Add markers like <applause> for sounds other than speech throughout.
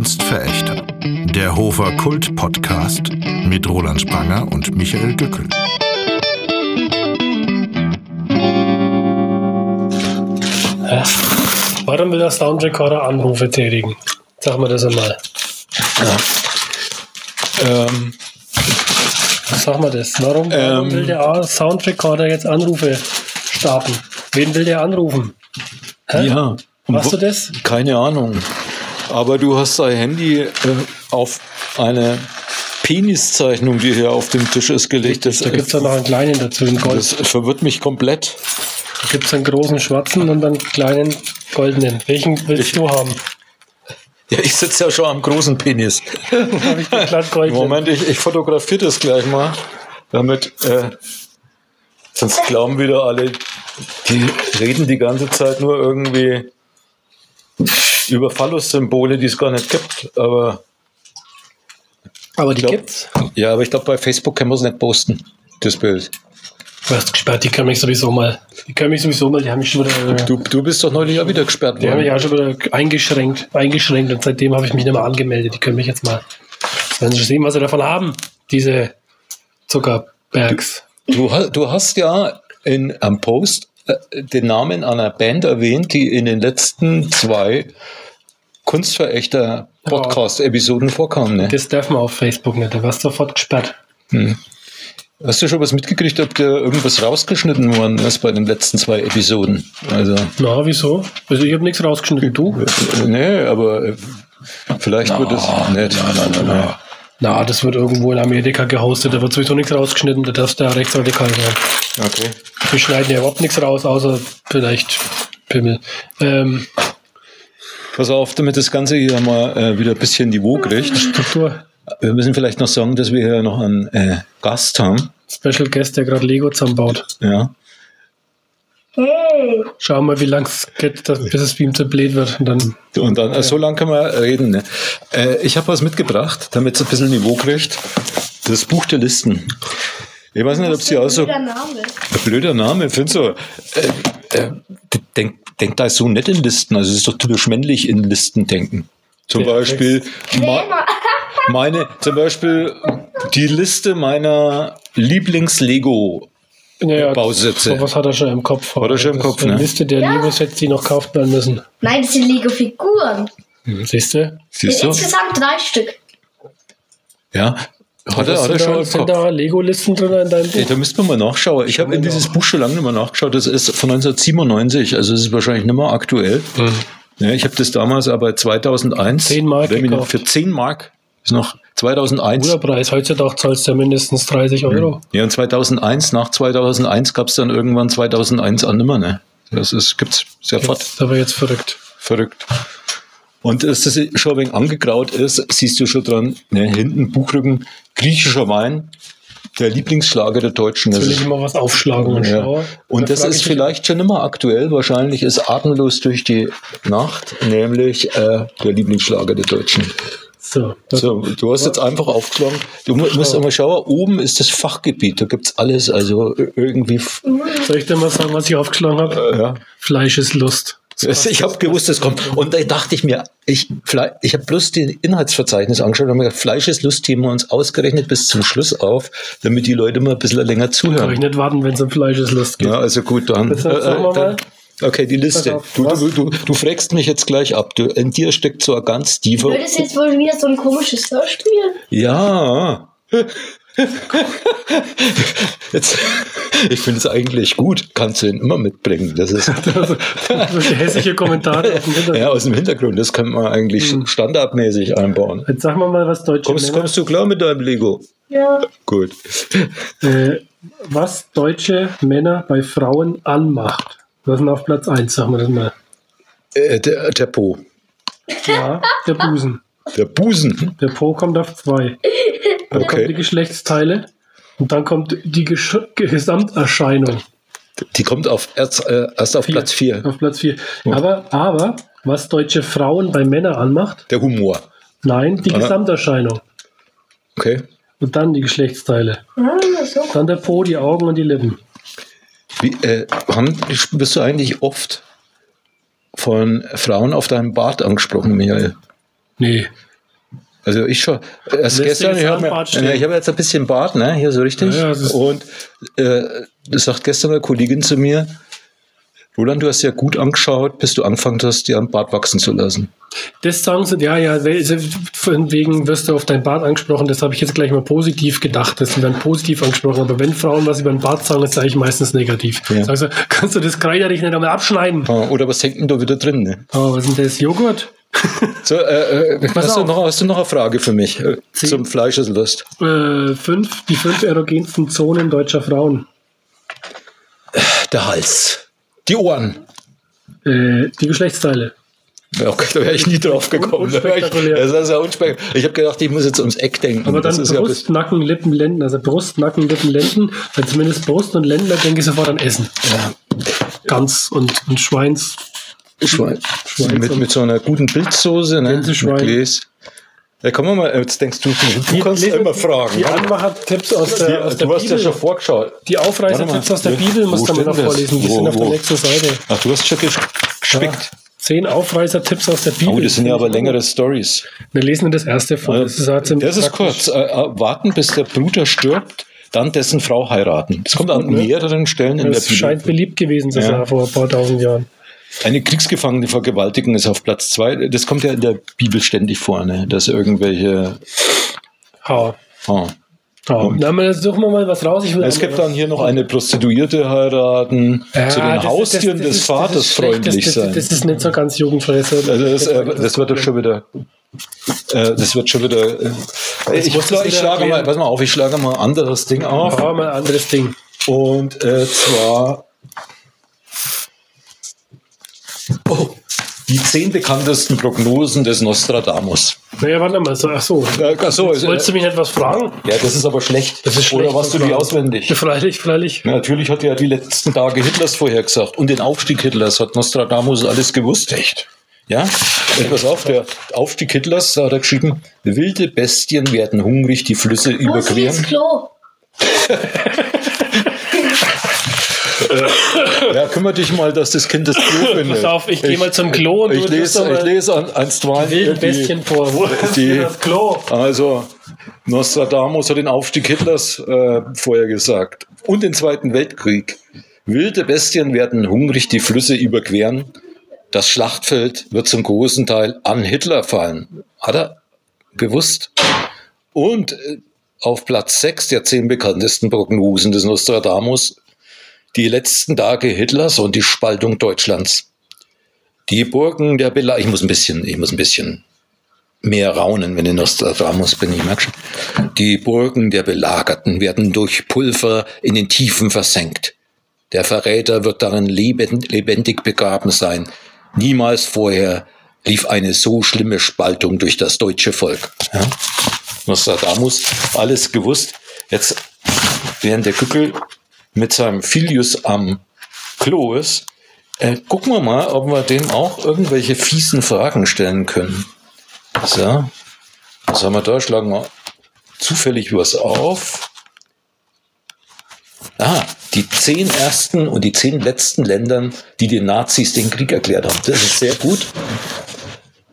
Kunstverächter. Der Hofer Kult Podcast mit Roland Spranger und Michael Gückel. Ja. Warum will der Soundrecorder Anrufe tätigen? Sag mal das einmal. Ähm, Sag mal das. Warum, warum Ähm. will der Soundrecorder jetzt Anrufe starten? Wen will der anrufen? Hä? ja. Machst du das? Keine Ahnung. Aber du hast dein Handy äh, auf eine Peniszeichnung, die hier auf dem Tisch ist, gelegt. Das, Da gibt es ja noch einen kleinen dazu in Gold. das verwirrt mich komplett. Da gibt es einen großen schwarzen und einen kleinen goldenen. Welchen willst du haben? Ja, ich sitze ja schon am großen Penis. <laughs> Ich. Moment, ich, ich fotografiere das gleich mal, damit äh, sonst glauben wieder alle, die reden die ganze Zeit nur irgendwie über Phallus-Symbole, die es gar nicht gibt. Aber Aber die glaub- gibt's. ja, aber ich glaube, bei Facebook können wir es nicht posten, das Bild. Du hast gesperrt, die können mich sowieso mal. Die können mich sowieso mal, die haben mich schon wieder. Du, du bist doch neulich auch wieder gesperrt Die haben mich worden. auch schon wieder eingeschränkt, eingeschränkt und seitdem habe ich mich nicht mehr angemeldet. Die können mich jetzt mal. Werden sie sehen, was sie davon haben, diese Zuckerbergs. Du, du hast ja in, am Post äh, den Namen einer Band erwähnt, die in den letzten zwei Kunstverächter-Podcast-Episoden vorkam. Ne? Das darf man auf Facebook nicht, da wirst sofort gesperrt. Hast du schon was mitgekriegt, ob da irgendwas rausgeschnitten worden ist bei den letzten zwei Episoden? Also, Na, wieso? Also ich habe nichts rausgeschnitten, du? äh, nee, aber äh, vielleicht wird es nicht. Na, na, das wird irgendwo in Amerika gehostet, da wird sowieso nichts rausgeschnitten, da darfst du ja rechtsradikal sein. Okay. Wir schneiden ja überhaupt nichts raus, außer vielleicht Pimmel. Ähm, Pass auf, damit das Ganze hier mal äh, wieder ein bisschen Niveau kriegt. Struktur. Wir müssen vielleicht noch sagen, dass wir hier noch einen äh, Gast haben. Special Guest, der gerade Lego zusammenbaut. Ja. Schauen wir, wie lang es geht, dass, bis es ihm zu blöd wird. Und dann Und dann, äh, so lange können wir reden. Ne? Äh, ich habe was mitgebracht, damit es ein bisschen Niveau kriegt. Das Buch der Listen. Ich weiß nicht, ob sie auch so. Blöder Name. Ein blöder Name, findest du? Äh, äh, denk, denk da so nicht in Listen. Also es ist doch typisch männlich in Listen denken. Zum Ja, Beispiel ma, meine, zum Beispiel die Liste meiner Lieblings-Lego. Ja, Bausätze. So was hat er schon im Kopf. Hat er schon im Das ist Kopf, eine ne? Liste der Ja. Lego-Sets, die noch gekauft werden müssen. Nein, das sind Lego-Figuren. Siehst du? Siehst du? Insgesamt drei Stück. Ja. Hat er, hat er sind schon sind Kopf. da Lego-Listen drin in deinem Ey, Buch? da müsste man mal nachschauen. Ich habe in dieses Buch schon lange nicht mehr nachgeschaut. Das ist von 1997, also es ist wahrscheinlich nicht mehr aktuell. Ja, ich habe das damals aber 2001 10 Mark für 10 Mark ist noch 2001. Guter Preis. Heutzutage zahlst du ja mindestens 30 Euro. Ja, und 2001, nach 2001 gab es dann irgendwann 2001 auch nimmer, ne? Das ist, gibt's sehr fort. Das ist aber jetzt verrückt. Verrückt. Und dass das schon ein wenig angegraut ist, siehst du schon dran, ne, hinten Buchrücken, griechischer Wein, der Lieblingsschlager der Deutschen. Jetzt Das will ich immer was aufschlagen und Ja. schauen. Und Da das ist vielleicht schon immer aktuell. Wahrscheinlich ist Atemlos durch die Nacht, nämlich äh, der Lieblingsschlager der Deutschen. So, das, So, du hast jetzt einfach aufgeschlagen. Du mu musst einmal schauen, oben ist das Fachgebiet, da gibt's alles. Also irgendwie, soll ich dir mal sagen, was ich aufgeschlagen habe? ja. Fleisch ist Lust. Ich habe gewusst, das kommt. Und da dachte ich mir, ich, ich habe bloß den Inhaltsverzeichnis angeschaut und habe mir gedacht, Fleischeslust heben wir uns ausgerechnet bis zum Schluss auf, damit die Leute mal ein bisschen länger Kann ich zuhören. nicht warten, wenn es um Fleisch ist Lust geht. Ja, also gut, dann. Jetzt sagen wir mal. Okay, die Liste. Du, du, du, du fragst mich jetzt gleich ab. Du, in dir steckt so ein ganz tiefer. Wird es jetzt wohl wieder so ein komisches Hörspiel? Ja. <laughs> Jetzt, ich finde es eigentlich gut. Kannst du ihn immer mitbringen. Das ist <laughs> Solche hässliche Kommentare auf dem Hintergrund. ja aus dem Hintergrund. Das kann man eigentlich Hm. standardmäßig einbauen. Jetzt sagen wir mal, was deutsche Kommst, Männer, kommst du klar mit deinem Lego? Ja. Gut. äh, was deutsche Männer bei Frauen anmacht. Was ist denn auf Platz 1, sagen wir das mal. Äh, der, der Po. Ja, der Busen. Der Busen. Der Po kommt auf 2. Dann kommen die Okay. Geschlechtsteile und dann kommt die Gesch Gesamterscheinung Die kommt auf erst, äh, erst auf Vier. Platz 4. auf Platz 4. Aber, aber, was deutsche Frauen bei Männern anmacht, Der Humor. nein, die Ah. Gesamterscheinung. Okay. Und dann die Geschlechtsteile. Ah, so. Dann der Po, die Augen und die Lippen. Wie, äh, haben, bist du eigentlich oft von Frauen auf deinem Bart angesprochen, Michael? Nee, Also ich schon. Erst Lässt gestern, ich habe hab jetzt ein bisschen Bart, ne? Hier so richtig. Ja, ja, Und äh, das sagt gestern eine Kollegin zu mir, Roland, du hast ja gut angeschaut, bis du angefangen hast, dir am Bart wachsen zu lassen. Das sagen sie, ja, ja, von wegen wirst du auf dein Bart angesprochen, das habe ich jetzt gleich mal positiv gedacht, dass sie werden positiv angesprochen, aber wenn Frauen was über den Bart sagen, ist eigentlich meistens negativ. Ja. Sagst du, kannst du das Kreiderich nicht einmal abschneiden? Ah, Oder was hängt denn da wieder drin? Ne? Oh, was ist denn das? Joghurt? <laughs> So, äh, äh, hast, du noch, hast du noch eine Frage für mich äh, zum Fleischesselwurst? Äh, fünf, die fünf erogensten Zonen deutscher Frauen. Der Hals. Die Ohren. Äh, die Geschlechtsteile. Okay, da wäre ich nie drauf gekommen. Da ich, das ist ja unspektakulär. Ich habe gedacht, ich muss jetzt ums Eck denken. Aber dann das ist ja Brust, Nacken, Lippen, Lenden. Also Brust, Nacken, Lippen, Lenden. Weil zumindest Brust und Lenden, da denke ich sofort an Essen. ja, Gans und, und Schweins. Schwein. Schwein mit, mit so einer guten Bildsoße, ne? Gänseschwein. Mit Gläs. Ja, komm mal, jetzt denkst du, du kannst lesen- immer fragen. Die Anmacher-Tipps aus der, aus der du hast ja Bibel. schon vorgeschaut. die Aufreißer-Tipps aus der Ja. Bibel musst du mal noch das? vorlesen. Die Wo, sind auf der wo? nächsten Seite. Ach, du hast schon ges- gespickt. Ja. Zehn Aufreißer-Tipps aus der Bibel. Oh, das sind ja aber längere Stories. Wir lesen nur das erste vor. Das ist, halt Das ist kurz. Äh, äh, warten, bis der Bruder stirbt, dann dessen Frau heiraten. Das kommt an gut, ne? mehreren Stellen in Das der scheint Bibel. beliebt gewesen zu Ja. sein vor ein paar tausend Jahren. Eine Kriegsgefangene vergewaltigen ist auf Platz zwei. Das kommt ja in der Bibel ständig vor, ne? dass irgendwelche. Ha. Ah. ha. Na, aber suchen wir mal was raus. Es gibt mal dann hier noch eine Prostituierte heiraten, Ja, zu den ist- Haustieren das- das des ist- Vaters ist freundlich das, sein. Das, ist nicht so ganz jugendfrei. Das, Also das, äh, das wird doch schon wieder. Äh, das wird schon wieder. Äh, ich, das ich wieder schlage mal, pass mal auf, ich schlage mal ein anderes Ding auf. Aber mal ein anderes Ding. Und äh, zwar die zehn bekanntesten Prognosen des Nostradamus. Naja, warte mal. So, ach so. Äh, ach so, Jetzt Wolltest du mich etwas fragen? ja, das ist aber schlecht. Das ist Oder schlecht, warst du die auswendig? Ja, freilich, freilich. Ja, Natürlich hat er ja die letzten Tage Hitlers vorhergesagt und den Aufstieg Hitlers hat Nostradamus alles gewusst. Echt? Ja? Und pass auf, der Aufstieg Hitlers, da hat er geschrieben, wilde Bestien werden hungrig die Flüsse Wo ist hier das überqueren. Klo? <laughs> <laughs> Ja, kümmere dich mal, dass das Kind das Klo findet. Pass auf, ich geh mal zum Klo und ich lese, ich lese an, die- Bestien vor. Wo die- das Klo? Also, Nostradamus hat den Aufstieg Hitlers äh, vorher gesagt. Und den Zweiten Weltkrieg. Wilde Bestien werden hungrig die Flüsse überqueren. Das Schlachtfeld wird zum großen Teil an Hitler fallen. Hat er gewusst? Und äh, auf Platz 6 der zehn bekanntesten Prognosen des Nostradamus die letzten Tage Hitlers und die Spaltung Deutschlands. Die Burgen der Bela ich muss ein bisschen, ich muss ein bisschen mehr raunen, wenn ich Nostradamus bin, ich merke schon. Die Burgen der Belagerten werden durch Pulver in den Tiefen versenkt. Der Verräter wird darin lebend, lebendig begraben sein. Niemals vorher lief eine so schlimme Spaltung durch das deutsche Volk. Ja? Nostradamus, alles gewusst. Jetzt, während der Kückel mit seinem Filius am Klo ist, äh, gucken wir mal, ob wir dem auch irgendwelche fiesen Fragen stellen können. So, was haben wir da? Schlagen wir zufällig was auf. Ah, die zehn ersten und die zehn letzten Ländern, die den Nazis den Krieg erklärt haben. Das ist sehr gut.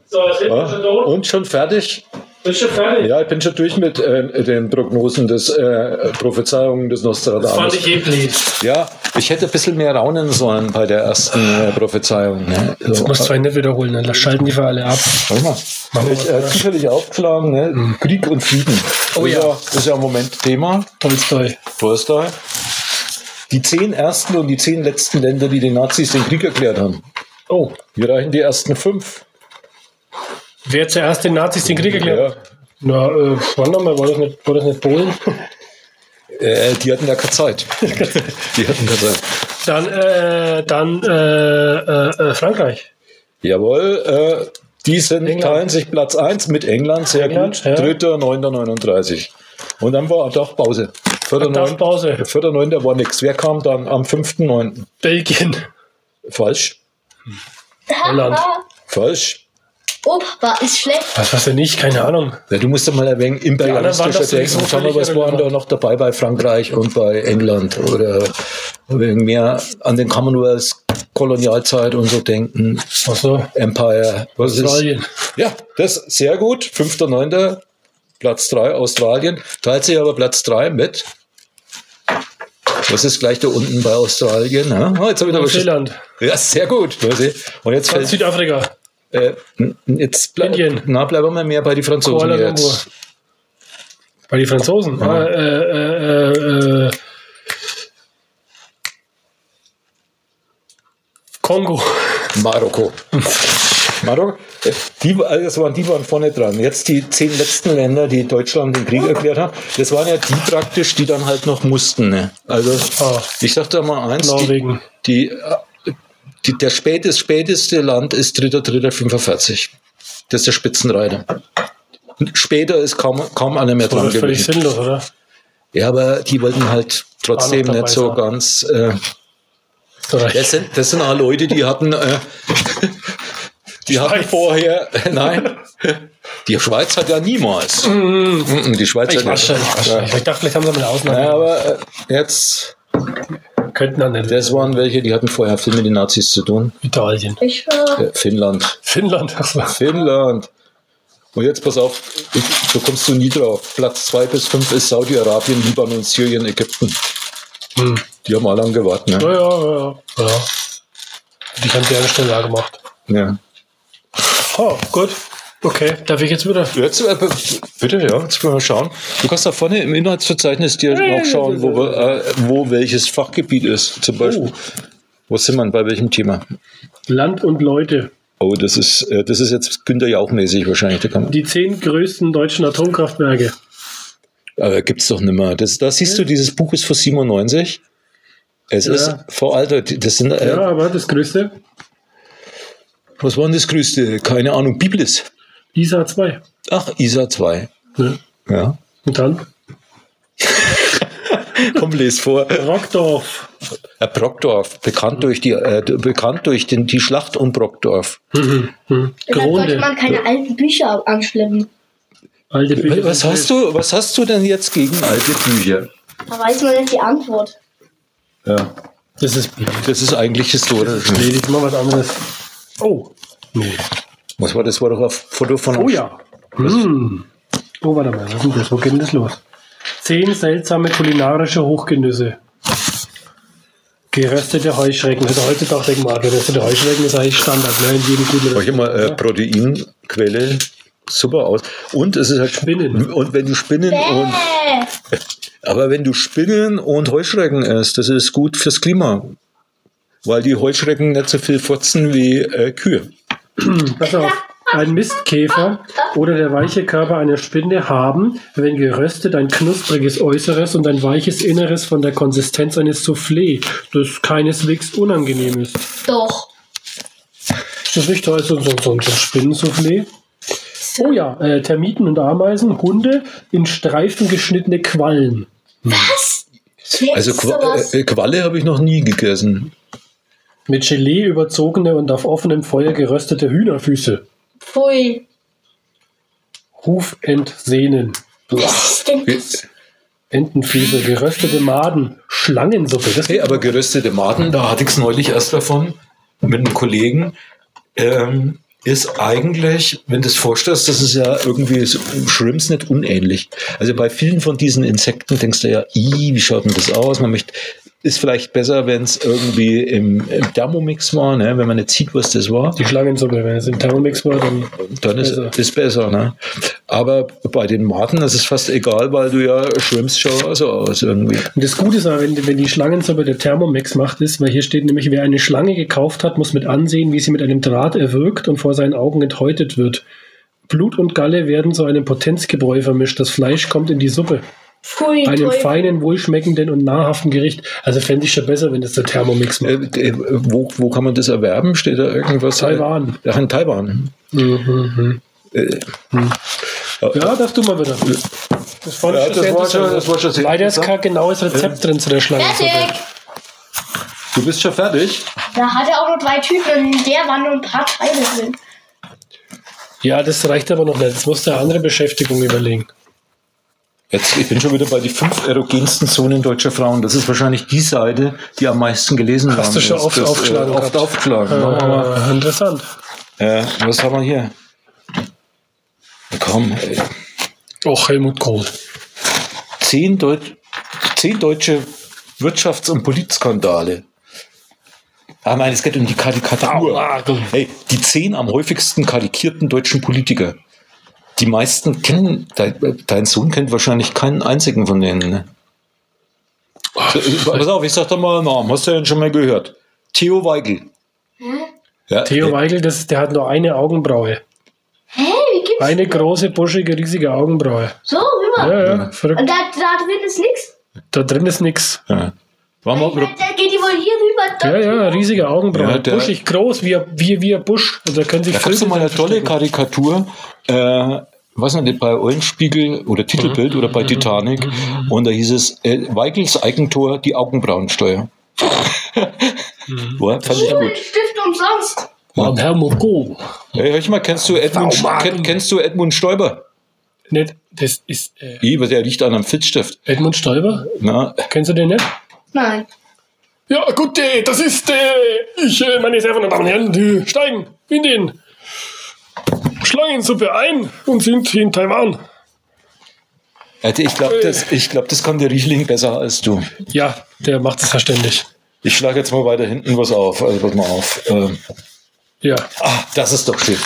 So, wir Ja. schon. Und schon fertig? Bist du fertig? Ja, ich bin schon durch mit äh, den Prognosen des äh, Prophezeiungen des Das fand Nostradamus. ich blöd. Ja, ich hätte ein bisschen mehr raunen sollen bei der ersten äh, Prophezeiung. Ne? Du musst zwei nicht wiederholen, dann schalten die für alle ab. Warte mal. Machen Ich, äh, oder? zufällig aufgeschlagen, ne? Krieg und Frieden. Oh das ist ja. Das ist ja im Moment Thema. Tolstoi. Tolstoi. Die zehn ersten und die zehn letzten Länder, die den Nazis den Krieg erklärt haben. Oh, Wir reichen die ersten fünf. Wer zuerst den Nazis den Krieg erklärt? Ja. Na, äh, warte mal, war das nicht, war das nicht Polen? Äh, die hatten ja keine Zeit. die hatten keine Zeit. Dann, äh, dann äh, äh, äh, Frankreich. Jawohl, äh, die sind, England. teilen sich Platz 1 mit England, sehr England, gut. ja. Dritter, 9.39. Und dann war Dachpause. Vierter, neun- Vierter, neunter war nichts. Wer kam dann am Belgien. Falsch. Holland. Falsch. Opa ist schlecht. Was, was denn nicht? Keine Ahnung. Ja, du musst doch mal wenig imperialistischer doch Schau mal, was waren da noch dabei bei Frankreich und bei England oder wegen mehr an den Commonwealth Kolonialzeit und so denken. Ach so. Empire. Was ist? Australien. Ja, das sehr gut. 5.9. Platz 3 Australien. Teilt sich aber Platz 3 mit. Was ist gleich da unten bei Australien? Ja, oh, jetzt habe ich Neuseeland. Ja, sehr gut. Und jetzt fällt, Südafrika. Äh, jetzt ble Indien. Na, bleiben wir mehr bei die Franzosen Kuala jetzt. Bei den Franzosen. Ah, äh, äh, äh, äh, Kongo. Marokko. Marokko, äh, die, also das waren, die waren vorne dran. Jetzt die zehn letzten Länder, die Deutschland den Krieg erklärt haben, das waren ja die praktisch, die dann halt noch mussten. Ne? Also Ah. ich sag da mal eins, die, Norwegen. die, äh, die, der spätest, späteste Land ist 3.3.45. Das ist der Spitzenreiter. Später ist kaum, kaum einer mehr Das dran ist völlig gewesen. sinnlos, oder? Ja, aber die wollten halt trotzdem nicht so sein. ganz... Äh, das sind, das sind auch Leute, die hatten, äh, die hatten Schweiz. vorher, nein, die Schweiz hat ja niemals. Mhm, Die Schweiz Ich hat wasche, ich ja. Ich dachte, vielleicht haben sie mal eine Ausnahme. Ja, aber äh, jetzt, Könnten dann nicht. das waren welche, die hatten vorher viel mit den Nazis zu tun. Italien. Ich war. Äh, Finnland. Finnland. So. Finnland. Und jetzt pass auf, ich, da kommst du nie drauf. Platz 2 bis 5 ist Saudi-Arabien, Libanon, Syrien, Ägypten. Hm. Die haben alle angewartet. Ja, Ne? ja, ja. ja. Die haben deren schneller gemacht. Ja. Oh, gut. Okay, darf ich jetzt wieder? Jetzt, äh, bitte, ja, jetzt können wir schauen. Du kannst da vorne im Inhaltsverzeichnis dir auch schauen, wo, äh, wo welches Fachgebiet ist. Zum Beispiel. Wo sind wir? Bei welchem Thema? Land und Leute. Oh, das ist, äh, das ist jetzt Günter Jauch-mäßig wahrscheinlich. Die zehn größten deutschen Atomkraftwerke. äh, gibt's doch nicht mehr. Das, da siehst du, dieses Buch ist von 97. Es Ja. ist veraltet. Das sind, äh, Ja, aber das größte, was war denn das größte? Keine Ahnung. Biblis. ISA 2. Ach, ISA 2. Ne? Ja. Und dann <laughs> Komm, les vor. Rockdorf. Äh, Brockdorf, bekannt durch, die, äh, bekannt durch den, die Schlacht um Brockdorf. Mhm. Mhm. Deshalb sollte man keine alten Bücher anschleppen. Alte Bücher. Was hast du, was hast du denn jetzt gegen alte Bücher? Da weiß man nicht die Antwort. Ja. Das ist Das ist eigentlich historisch. Jetzt mal was anderes. Oh. Nee. Was war das? War doch ein Foto von Oh ja. Hm. Oh, warte mal, was ist denn das? Wo geht denn das los? Zehn seltsame kulinarische Hochgenüsse. Geröstete Heuschrecken. Also heutzutage denken wir, geröstete Heuschrecken ist eigentlich Standard, ne? In jedem guten hier mal, äh, Proteinquelle, super aus. Und es ist halt Spinnen. Und wenn du Spinnen und Äh, <laughs> aber wenn du Spinnen und Heuschrecken isst, das ist gut fürs Klima. Weil die Heuschrecken nicht so viel furzen wie äh, Kühe. <clears throat> Pass auf. Ein Mistkäfer oder der weiche Körper einer Spinne haben, wenn geröstet, ein knuspriges Äußeres und ein weiches Inneres von der Konsistenz eines Soufflé, das keineswegs unangenehm ist. doch. Ist das nicht toll? So, so, so, ein Spinnensoufflé? Oh ja, äh, Termiten und Ameisen, Hunde in Streifen geschnittene Quallen. Was? Wer Also Qua sowas? äh, Qualle habe ich noch nie gegessen. Mit Gelee überzogene und auf offenem Feuer geröstete Hühnerfüße. Pfui. Hufentsehnen. Was ist denn das? Entenfüße, geröstete Maden, Schlangensuppe. Das Hey, aber geröstete Maden, da hatte ich es neulich erst davon mit einem Kollegen. Ähm, ist eigentlich, wenn du es vorstellst, das ist ja irgendwie so, Shrimps nicht unähnlich. Also bei vielen von diesen Insekten denkst du ja, "Ih, wie schaut denn das aus? Man möchte, ist vielleicht besser, wenn es irgendwie im, im Thermomix war, ne? wenn man nicht sieht, was das war. Die Schlangensuppe, wenn es im Thermomix war, dann Dann ist Besser. besser. ist besser. Ne? Aber bei den Maden ist es fast egal, weil du ja schauen auch so aus irgendwie. Und das Gute ist aber, wenn, wenn die Schlangensuppe der Thermomix macht, ist, weil hier steht nämlich, wer eine Schlange gekauft hat, muss mit ansehen, wie sie mit einem Draht erwürgt und vor seinen Augen enthäutet wird. Blut und Galle werden zu einem Potenzgebräu vermischt. Das Fleisch kommt in die Suppe. Pfui. Einem Teufel. feinen, wohlschmeckenden und nahrhaften Gericht. Also fände ich schon besser, wenn das der Thermomix macht. Äh, äh, wo, wo kann man das erwerben? Steht da irgendwas? Taiwan. Ach, in Taiwan. Mhm. Äh, Ja, das tun wir wieder. Das, fand Ja, ich das war schon- das war schon sehr Leider ist kein genaues Rezept drin zu der Schlangensuppe. Fertig. du bist schon fertig? Da hat er auch nur drei Typen in der waren nur ein paar Teile drin. Ja, das reicht aber noch nicht. Jetzt musst du eine andere Beschäftigung überlegen. Jetzt, ich bin schon wieder bei die fünf erogensten Zonen deutscher Frauen. Das ist wahrscheinlich die Seite, die am meisten gelesen Hast haben. du schon oft Das, aufgeschlagen Äh, oft gehabt? aufgeschlagen. Wir mal. Äh, interessant. Äh, was haben wir hier? Komm, ey. Och, Helmut Kohl. zehn, Deut zehn deutsche Wirtschafts- und Politskandale. Ah nein, es geht um die Karikatur. Hey, die zehn am häufigsten karikierten deutschen Politiker. Die meisten kennen, dein, dein Sohn kennt wahrscheinlich keinen einzigen von denen. Ne? Pass auf, ich sag doch mal einen Namen. Hast du ja schon mal gehört? Theo Weigel. Ja, Theo äh, Weigel, das, der hat nur eine Augenbraue. Hä? Wie gibt's Eine große, buschige, riesige Augenbraue. so rüber? Ja, ja, verrückt. Und da, da drin ist nichts? Da drin ist nix. Ja. War mal, Da geht die hier rüber. Ja, ja, riesige Augenbraue. Ja, der- Buschig groß, wie, wie, wie ein Busch. Also da können sich Da Vögel mal eine tolle. Karikatur, äh, weiß nicht, bei Eulenspiegel oder Titelbild oder bei Titanic. Und da hieß es, äh, Weigels Eigentor, die Augenbrauensteuer. War, fand ich gut. Stift umsonst. Mann, Helmut Kohl. Hey, hör ich mal, kennst du Edmund, kenn, kennst du Edmund Stoiber? Nicht, das ist äh, Wie, der riecht an einem Filzstift. Edmund Stoiber. Na, Kennst du den nicht? Nein. Ja, gut, äh, das ist, äh, ich, äh, meine sehr verehrten Damen und Herren, die steigen in den Schlangensuppe ein und sind in Taiwan. also ich glaube, das, ich glaub, das kann der Riechling besser als du. Ja, der macht es verständlich. Ich schlage jetzt mal weiter hinten was auf. Also pass mal auf. Ähm, Ja, Ah, das ist doch schön.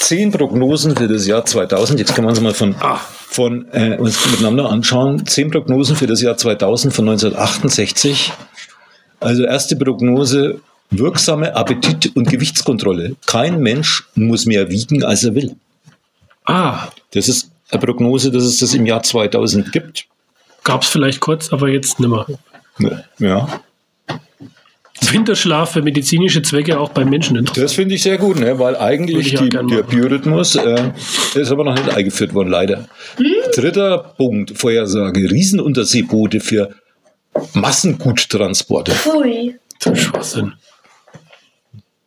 Zehn Prognosen für das Jahr 2000. Jetzt können wir uns mal von, Ah. von äh, uns miteinander anschauen. Zehn Prognosen für das Jahr 2000 von 1968. Also erste Prognose, wirksame Appetit- und Gewichtskontrolle. Kein Mensch muss mehr wiegen, als er will. ah, Das ist eine Prognose, dass es das im Jahr 2000 gibt. gab's vielleicht kurz, aber jetzt nimmer. Ja, Winterschlaf für medizinische Zwecke auch beim Menschen interessant. das finde ich sehr gut, ne? weil eigentlich die, der. Biorhythmus äh, ist aber noch nicht eingeführt worden, leider. Dritter Punkt, Vorhersage, Riesenunterseeboote für Massenguttransporte. Pfui. Das ist Schwachsinn.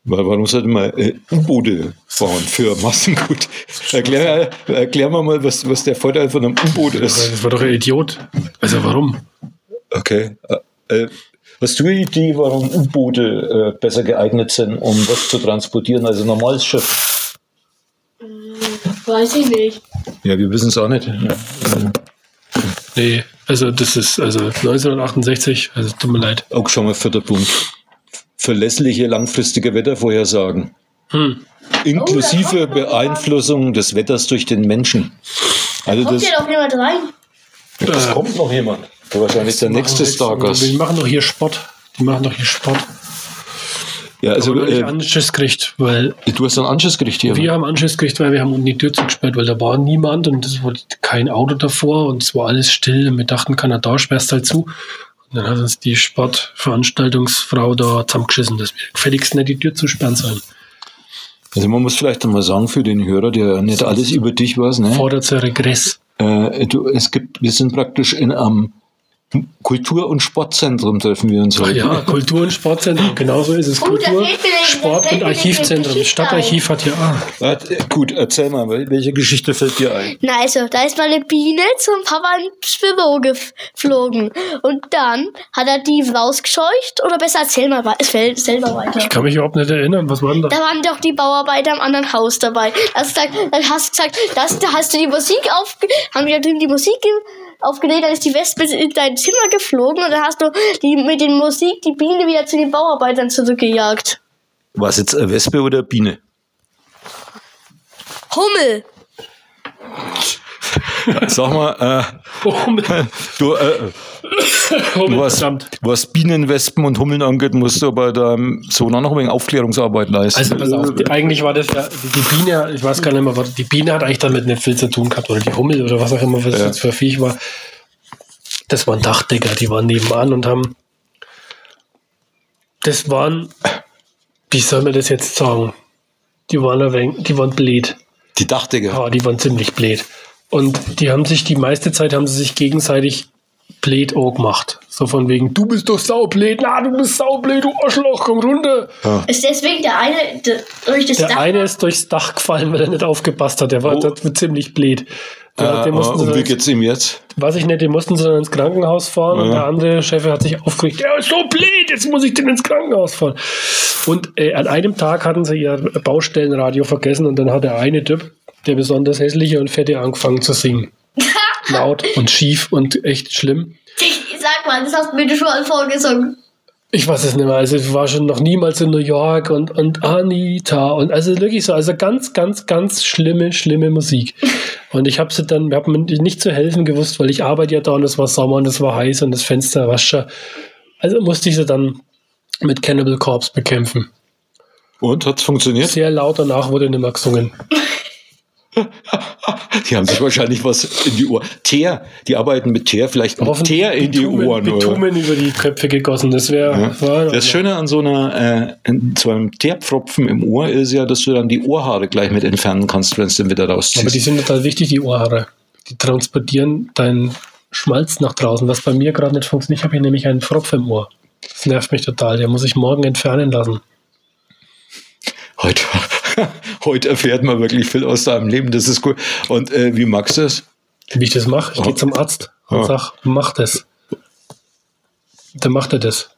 Weil warum sollte man äh, U-Boote fahren für Massengut? Erklär, erklär mal, mal was, was der Vorteil von einem U-Boot ist. Das war doch ein Idiot. Also warum? Okay. Äh, äh, hast du eine Idee, warum U-Boote äh, besser geeignet sind, um was zu transportieren als ein normales Schiff? Weiß ich nicht. Ja, wir wissen es auch nicht. Nee, also das ist also 1968, also tut mir leid. Auch schon mal vierter Punkt. Verlässliche langfristige Wettervorhersagen. Hm. Inklusive Oh, da noch Beeinflussung des Wetters durch den Menschen. Also Kommt das, ja doch jemand rein? das Äh, kommt noch jemand. Wahrscheinlich der nächste Stargast. Die machen doch hier Sport. Die machen doch hier Sport. Ja, also ich äh, Anschiss gekriegt, weil du hast einen Anschluss gekriegt hier. wir haben Anschiss gekriegt, weil wir haben unten die Tür zugesperrt, weil da war niemand und es war kein Auto davor und es war alles still und wir dachten, Kanada sperrst halt zu. Und dann hat uns die Sportveranstaltungsfrau da zusammengeschissen, dass wir gefälligst nicht die Tür zusperren sollen. Also man muss vielleicht einmal sagen für den Hörer, der nicht alles über dich weiß, ne? Fordert Regress. Äh, du, es gibt, wir sind praktisch in einem Kultur- und Sportzentrum treffen wir uns heute. ja, Kultur- und Sportzentrum, genau so ist es. Oh, Kultur, Sport und Archivzentrum. Das Stadtarchiv hat ja. Ah, Warte, gut, erzähl mal, welche Geschichte fällt dir ein? Na also, da ist mal eine Biene zum Papa ins Büro geflogen. Und dann hat er die rausgescheucht. Oder besser, erzähl mal es fällt selber weiter. ich kann mich überhaupt nicht erinnern. Was war denn da? Da waren doch die Bauarbeiter am anderen Haus dabei. Also, da, dann hast du gesagt, das, da hast du die Musik aufge... Haben drüben die Musik ge aufgelegt, dann ist die Wespe in dein Zimmer geflogen und dann hast du die, mit den Musik die Biene wieder zu den Bauarbeitern zurückgejagt. War es jetzt eine Wespe oder eine Biene? Hummel! <laughs> Sag mal, äh, du, äh, was, verdammt. was Bienen, Wespen und Hummeln angeht, musst du bei deinem Sohn auch noch ein wenig Aufklärungsarbeit leisten. Also pass auf, die- eigentlich war das ja, die Biene, ich weiß gar nicht mehr, was, die Biene hat eigentlich damit nicht viel zu tun gehabt, oder die Hummel oder was auch immer, was Ja. das für Viech war. Das waren Dachdecker, die waren nebenan und haben, das waren, wie soll man das jetzt sagen? Die waren ein wenig, die waren blöd. die Dachdecker. Ja, die waren ziemlich blöd. Und die haben sich, die meiste Zeit haben sie sich gegenseitig blöd auch gemacht. So von wegen, du bist doch saublöd, na, du bist saublöd, du Arschloch, komm runter. Ist deswegen der eine der, durch das Der Dach. eine ist durchs Dach gefallen, weil er nicht aufgepasst hat. Der war Oh. ziemlich blöd. Ja, Äh, den mussten sie und wie dann, geht's ihm jetzt? weiß ich nicht, den mussten sie dann ins Krankenhaus fahren und Ja. der andere Chef hat sich aufgeregt, der ist so blöd, jetzt muss ich den ins Krankenhaus fahren. Und äh, an einem Tag hatten sie ihr Baustellenradio vergessen und dann hat der eine Typ, der besonders hässliche und fette, angefangen zu singen. <laughs> Laut und schief und echt schlimm. Sag mal, das hast du mir schon mal vorgesungen. Ich weiß es nicht mehr. Also ich war schon noch niemals in New York und, und Anita und also wirklich so, also ganz, ganz, ganz schlimme, schlimme Musik. <laughs> Und ich habe sie dann, wir haben mir nicht zu helfen gewusst, weil ich arbeite ja da und es war Sommer und es war heiß und das Fenster war schon. Also musste ich sie dann mit Cannibal Corpse bekämpfen. Und hat's funktioniert? Sehr laut danach wurde nicht mehr gesungen. <laughs> <laughs> Die haben sich wahrscheinlich was in die Ohren. Teer, die arbeiten mit Teer, vielleicht mit Teer in die Bitumen- Ohren. Oder? Bitumen über die Köpfe gegossen. Das wäre. war- Das Schöne an so einer, äh, so einem Teerpfropfen im Ohr ist ja, dass du dann die Ohrhaare gleich mit entfernen kannst, wenn du den wieder rausziehst. Aber die sind total wichtig, die Ohrhaare. Die transportieren deinen Schmalz nach draußen. Was bei mir gerade nicht funktioniert, ich habe hier nämlich einen Pfropf im Ohr. Das nervt mich total. Der muss ich morgen entfernen lassen. Heute, <laughs> heute erfährt man wirklich viel aus deinem Leben, das ist cool. Und äh, wie magst du es? Wie ich das mache, ich gehe zum Arzt und Ja. sag, mach das. Dann macht er das.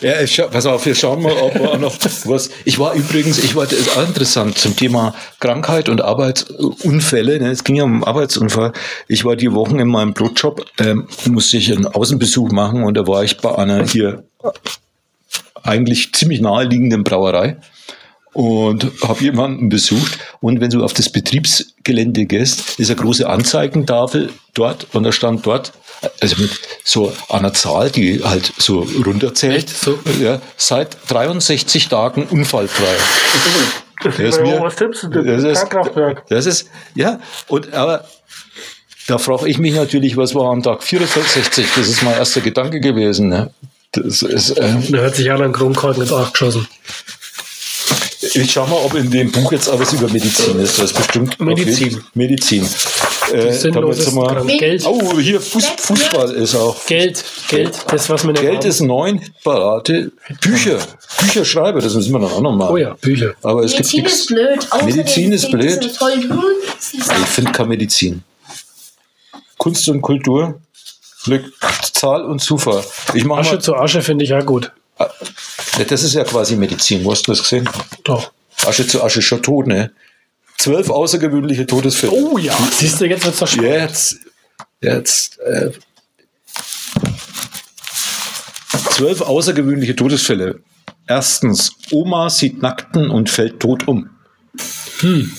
Ja, ich pass auf, wir schauen mal, ob wir auch noch was. Ich war übrigens, ich war, das ist auch interessant zum Thema Krankheit und Arbeitsunfälle. Ne? Es ging ja um Arbeitsunfall. Ich war die Wochen in meinem Brotjob, ähm, musste ich einen Außenbesuch machen und da war ich bei einer hier eigentlich ziemlich naheliegenden Brauerei und habe jemanden besucht. Und wenn du auf das Betriebsgelände gehst, ist eine große Anzeigentafel dort und da stand dort, also mit so einer Zahl, die halt so runterzählt? So? ja, seit 63 Tagen unfallfrei. Das ist mir- tippst du denn? das ist, das ist, ja, und aber da frage ich mich natürlich, was war am Tag 64? Das ist mein erster Gedanke gewesen. Ne? Das ist, äh, Da hört sich an, ein Kronkorken ins Arsch geschossen. Ich schau mal, ob in dem Buch jetzt alles über Medizin ist. Das ist bestimmt Medizin. jeden- Medizin. Äh, Sinnloses Krank- Geld. Oh, hier Fuß, Fußball ist auch. Geld, Geld, das was wir nicht Geld haben. ist neun Parate. Bücher, Bücher schreibe, das müssen wir dann auch noch mal. Oh ja, Bücher. Aber es Medizin gibt ist nichts. blöd. Außerdem Medizin ist blöd. Ich finde keine Medizin. Kunst und Kultur, Glück, Zahl und Zufall. Ich mache Asche mal. zu Asche finde ich ja gut. Das ist ja quasi Medizin. Wo hast du das gesehen? Doch. Asche zu Asche, schon tot, ne? Zwölf außergewöhnliche Todesfälle. Oh ja. Siehst du, jetzt wird's spannend. Jetzt, jetzt, äh, zwölf außergewöhnliche Todesfälle. Erstens, Oma sieht Nackten und fällt tot um. Hm.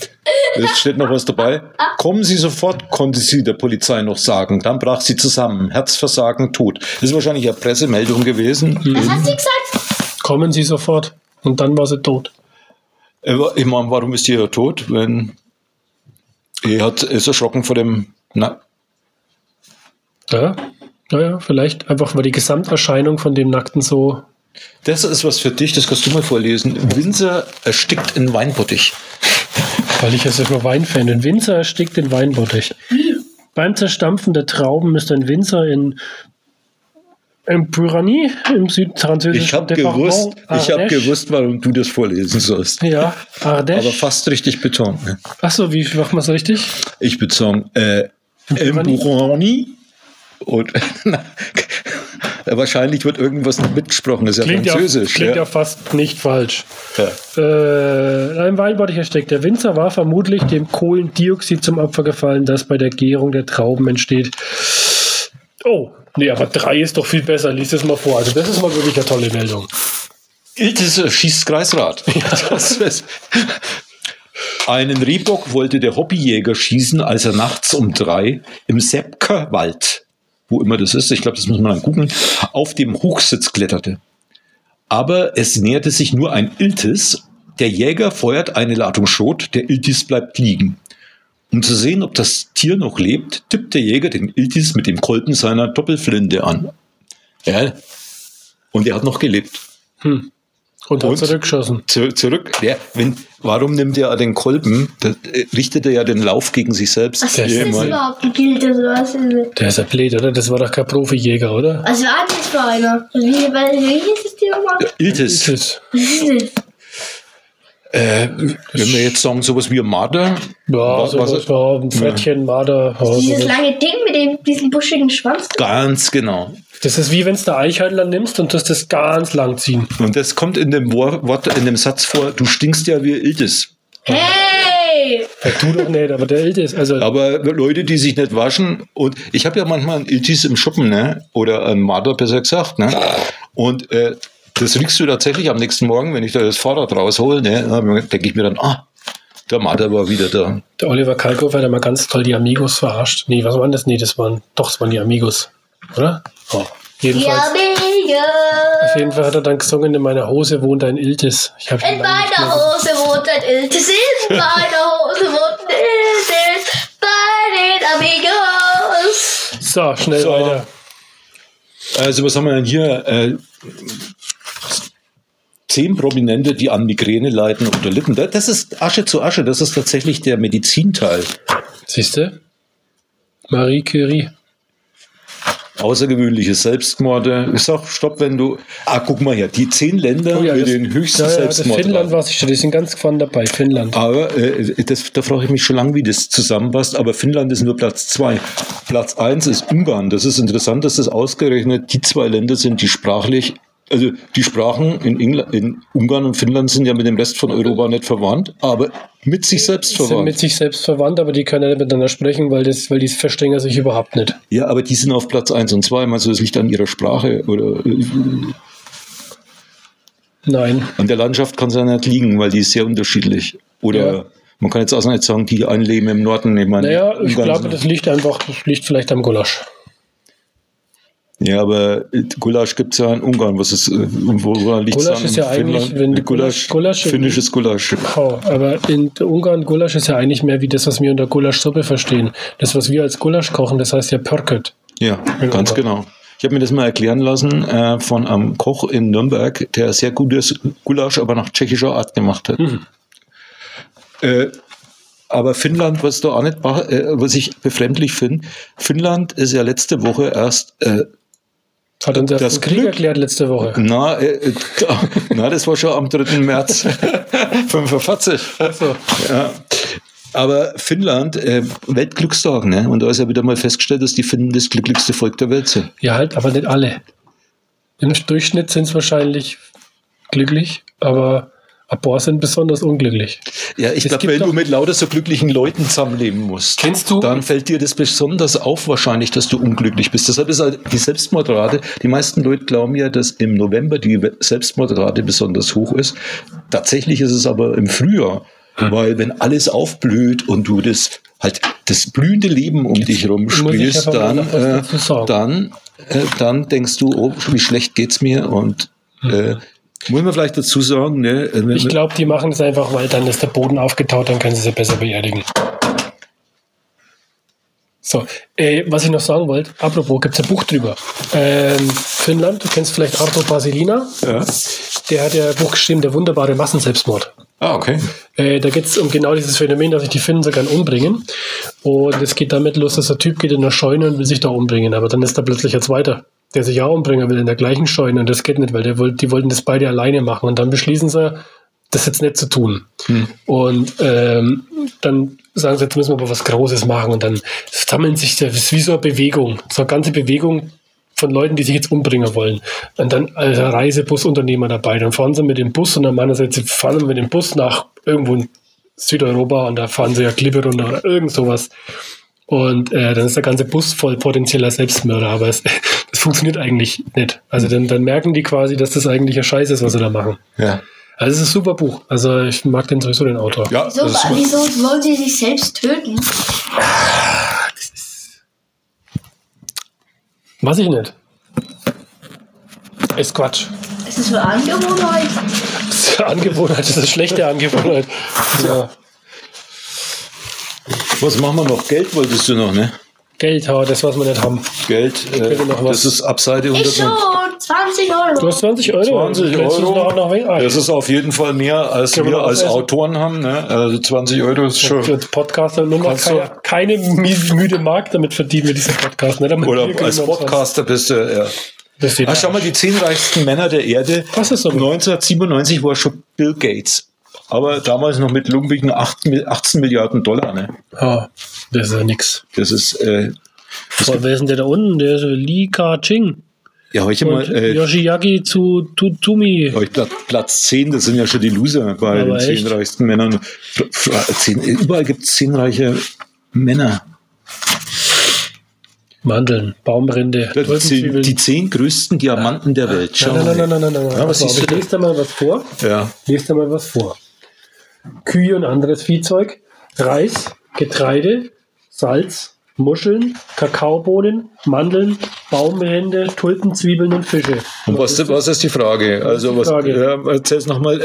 Es steht noch was dabei. Kommen Sie sofort, konnte sie der Polizei noch sagen. Dann brach sie zusammen. Herzversagen, tot. Das ist wahrscheinlich eine Pressemeldung gewesen. Was hat sie gesagt? Kommen Sie sofort. Und dann war sie tot. Äh, Ich meine, warum ist die ja tot, wenn er hat, ist erschrocken vor dem, na, Ja, naja, vielleicht einfach, weil die Gesamterscheinung von dem Nackten so. Das ist was für dich, das kannst du mal vorlesen. Winzer erstickt in Weinbottich. Weil ich ja sogar Weinfan bin. Winzer erstickt in Weinbottich. Beim Zerstampfen der Trauben ist ein Winzer in, in Pyrani im südfranzösischen Ich habe gewusst, ich habe Ardèche. gewusst, warum du das vorlesen sollst. Ja, Aber Ardèche. fast richtig betont. Ne? Achso, wie macht man es richtig? Ich bezog äh, Pyrani? Emburani und <laughs> wahrscheinlich wird irgendwas mitgesprochen. Das ist ja Klingt, ja, Französisch. klingt ja. ja. fast nicht falsch. Ja. Äh, ein Weinbottich erstickt. Der Winzer war vermutlich dem Kohlendioxid zum Opfer gefallen, das bei der Gärung der Trauben entsteht. Oh, nee, aber drei ist doch viel besser. Lies das mal vor. Also, das ist mal wirklich eine tolle Meldung. Iltis schießt Kreisrad. <laughs> Einen Rehbock wollte der Hobbyjäger schießen, als er nachts um drei im Seppkerwald, wo immer das ist, ich glaube, das muss man dann googeln, auf dem Hochsitz kletterte. Aber es näherte sich nur ein Iltis. Der Jäger feuert eine Ladung Schrot, der Iltis bleibt liegen. Um zu sehen, ob das Tier noch lebt, tippt der Jäger den Iltis mit dem Kolben seiner Doppelflinte an. Ja. Und er hat noch gelebt. Hm. Und hat Und? zurückgeschossen. Zu, zurück. Ja, wenn, warum nimmt er den Kolben? Da äh, richtet er ja den Lauf gegen sich selbst. Was Ja, ist das überhaupt? Ein Gilt oder was ist das? Der ist ja blöd, oder? Das war doch kein Profijäger, oder? Was war das für einer? Wie, wie, hieß das die nochmal? Iltis. Das, Was ist das? Äh, wenn wir jetzt sagen, sowas wie ein Marder. ja, Was- so was- war ein Frettchen, Marder. ja, Dieses sowas. lange Ding mit dem, diesem buschigen Schwanz. Ganz genau. Das ist wie wenn du Eichhörnler nimmst und tust das ganz lang ziehen. Und das kommt in dem Wort, in dem Satz vor, du stinkst ja wie Iltis. Hey! Ja, du doch nicht, aber der Älte ist. Also, Aber Leute, die sich nicht waschen, und ich habe ja manchmal einen Iltis im Schuppen, ne? Oder einen Marder besser gesagt, ne? Und äh, das riechst du tatsächlich am nächsten Morgen, wenn ich da das Fahrrad raushole, ne? dann denke ich mir dann, ah, der Marder war wieder da. der Oliver Kalkofer hat ja mal ganz toll die Amigos verarscht. Nee, was waren das? Nee, das waren, doch, das waren die Amigos. Oder? Oh. Jedenfalls, auf jeden Fall hat er dann gesungen, in meiner Hose wohnt ein Iltis. In meiner Hose wohnt ein Iltis, in <laughs> meiner Hose wohnt ein Iltis, bei den Amigos. So, schnell So. weiter. Also was haben wir denn hier? Äh, zehn Prominente, die an Migräne leiden oder litten. Das ist Asche zu Asche, das ist tatsächlich der Medizinteil. Siehst du? Marie Curie. Außergewöhnliche Selbstmorde. Ich sag, stopp, wenn du. Ah, guck mal her, die zehn Länder mit Oh das- den höchsten ja, ja. Finnland war sicher, die sind ganz vorne dabei. Finnland. Aber äh, das, da frage ich mich schon lange, wie das zusammenpasst. Aber Finnland ist nur Platz zwei. Platz eins ist Ungarn. Das ist interessant, dass das ausgerechnet die zwei Länder sind, die sprachlich, also die Sprachen in, England, in Ungarn und Finnland sind ja mit dem Rest von Europa nicht verwandt, aber mit sich selbst sind mit verwandt. sich selbst verwandt, aber die können ja nicht miteinander sprechen, weil, das, weil die verstehen sich überhaupt nicht. Ja, aber die sind auf Platz eins und zwei. Also es liegt an ihrer Sprache oder äh, Nein. an der Landschaft kann es ja nicht liegen, weil die ist sehr unterschiedlich. Oder Ja. man kann jetzt auch nicht sagen, die einen leben im Norden. Ich meine, Naja, ich glaube, das liegt einfach, das liegt vielleicht am Gulasch. Ja, aber äh, Gulasch gibt es ja in Ungarn. Was ist, äh, wo, woran liegt Gulasch ist ja eigentlich, wenn du Gulasch, Gulasch- finnisches Gulasch. Oh, aber in Ungarn Gulasch ist ja eigentlich mehr wie das, was wir unter Gulaschsuppe verstehen. Das, was wir als Gulasch kochen, das heißt ja Pörket. Ja, ganz Ungarn. genau. Ich habe mir das mal erklären lassen äh, von einem Koch in Nürnberg, der sehr gutes Gulasch, aber nach tschechischer Art gemacht hat. Mhm. Äh, aber Finnland, was da auch nicht, äh, was ich befremdlich finde, Finnland ist ja letzte Woche erst äh, Hat uns Das Krieg Glück- erklärt letzte Woche. Na, äh, <laughs> na, das war schon am 3. März <laughs> 45. So. Ja. Aber Finnland, äh, Weltglückstag, ne? Und da ist ja wieder mal festgestellt, dass die Finnen das glücklichste Volk der Welt sind. Ja, halt, aber nicht alle. Im Durchschnitt sind es wahrscheinlich glücklich, aber paar sind besonders unglücklich. Ja, ich glaube, wenn du mit lauter so glücklichen Leuten zusammenleben musst, Kennst du- dann fällt dir das besonders auf wahrscheinlich, dass du unglücklich bist. Deshalb ist halt die Selbstmordrate, die meisten Leute glauben ja, dass im November die Selbstmordrate besonders hoch ist. Tatsächlich ist es aber im Frühjahr, Hm. weil wenn alles aufblüht und du das halt das blühende Leben um dich rum muss ich spielst, dann, äh, dann, äh, dann denkst du, oh, wie schlecht geht's mir und äh, muss man vielleicht dazu sagen, ne. Ich glaube, die machen es einfach, weil dann ist der Boden aufgetaut, dann können sie sie besser beerdigen. So, äh, was ich noch sagen wollte, apropos, gibt es ein Buch drüber. Ähm, Finnland, du kennst vielleicht Arthur Basilina, ja. der hat ja ein Buch geschrieben, Der wunderbare Massenselbstmord. Ah, okay. Äh, da geht es um genau dieses Phänomen, dass sich die Finnen so gern umbringen. Und es geht damit los, dass der Typ geht in eine Scheune und will sich da umbringen. Aber dann ist da plötzlich ein zweiter, der sich auch umbringen will in der gleichen Scheune. Und das geht nicht, weil der die wollten das beide alleine machen. Und dann beschließen sie, das jetzt nicht zu tun. Und ähm, dann sagen sie, jetzt müssen wir aber was Großes machen. Und dann sammeln sich, das ist wie so eine Bewegung, so eine ganze Bewegung von Leuten, die sich jetzt umbringen wollen. Und dann als Reisebusunternehmer dabei. Dann fahren sie mit dem Bus und dann meinen sie, sie fahren mit dem Bus nach irgendwo in Südeuropa und da fahren sie ja Klippe runter oder irgend sowas. Und äh, dann ist der ganze Bus voll potenzieller Selbstmörder, aber es, <laughs> das funktioniert eigentlich nicht. Also dann, dann merken die quasi, dass das eigentlich ein Scheiß ist, was sie da machen. Ja. Also es ist ein super Buch. Also ich mag den sowieso, den Autor. Ja, Wieso, wieso wollen sie sich selbst töten? Weiß ich nicht. Ist Quatsch. Ist das für Angewohnheit? Das ist eine Angewohnheit, das ist eine schlechte Angewohnheit. Ja. Was machen wir noch? Geld wolltest du noch, ne? Geld, ha, das, was wir nicht haben. Geld, äh, Bitte noch was. das ist ab Seite Ich 100. schon, 20 Euro. Du hast 20 Euro. 20 Willst du Euro. Noch, noch ah, Das ist auf jeden Fall mehr, als Können wir wir als essen? Autoren haben. Ne? Also 20 Euro ist schon. Für Podcaster nur noch Kannst du- keine, keine mü- müde Mark damit verdienen wir diesen Podcast. Nicht? Damit Oder als Podcaster bist du. Ja. Ah, schau mal, die zehn reichsten Männer der Erde. Was ist so? 1997 war schon Bill Gates. Aber damals noch mit lumpigen 8 Mi- 18 Milliarden Dollar. Ne? Ah, das ist ja nix. Das ist, äh, Boah, wer ist denn der da unten? Der ist Li Ka-ching. ja, heute Und mal, äh, Yoshiaki zu Tutumi. heute Platz, Platz 10, das sind ja schon die Loser bei Aber den zehn reichsten Männern. Zehn, überall gibt es zehn reiche Männer. Mandeln, Baumrinde, Die, zehn größten Diamanten der Welt. Schau Nein, nein, mal. nein, nein, nein, nein. Ja, was du ich lese da mal was vor. Ja. Lest da mal was vor. Kühe und anderes Viehzeug, Reis, Getreide, Salz, Muscheln, Kakaobohnen, Mandeln, Baumrinde, Tulpenzwiebeln und Fische. Und was, was ist die Frage? Also, was, Frage? ja, erzähl es nochmal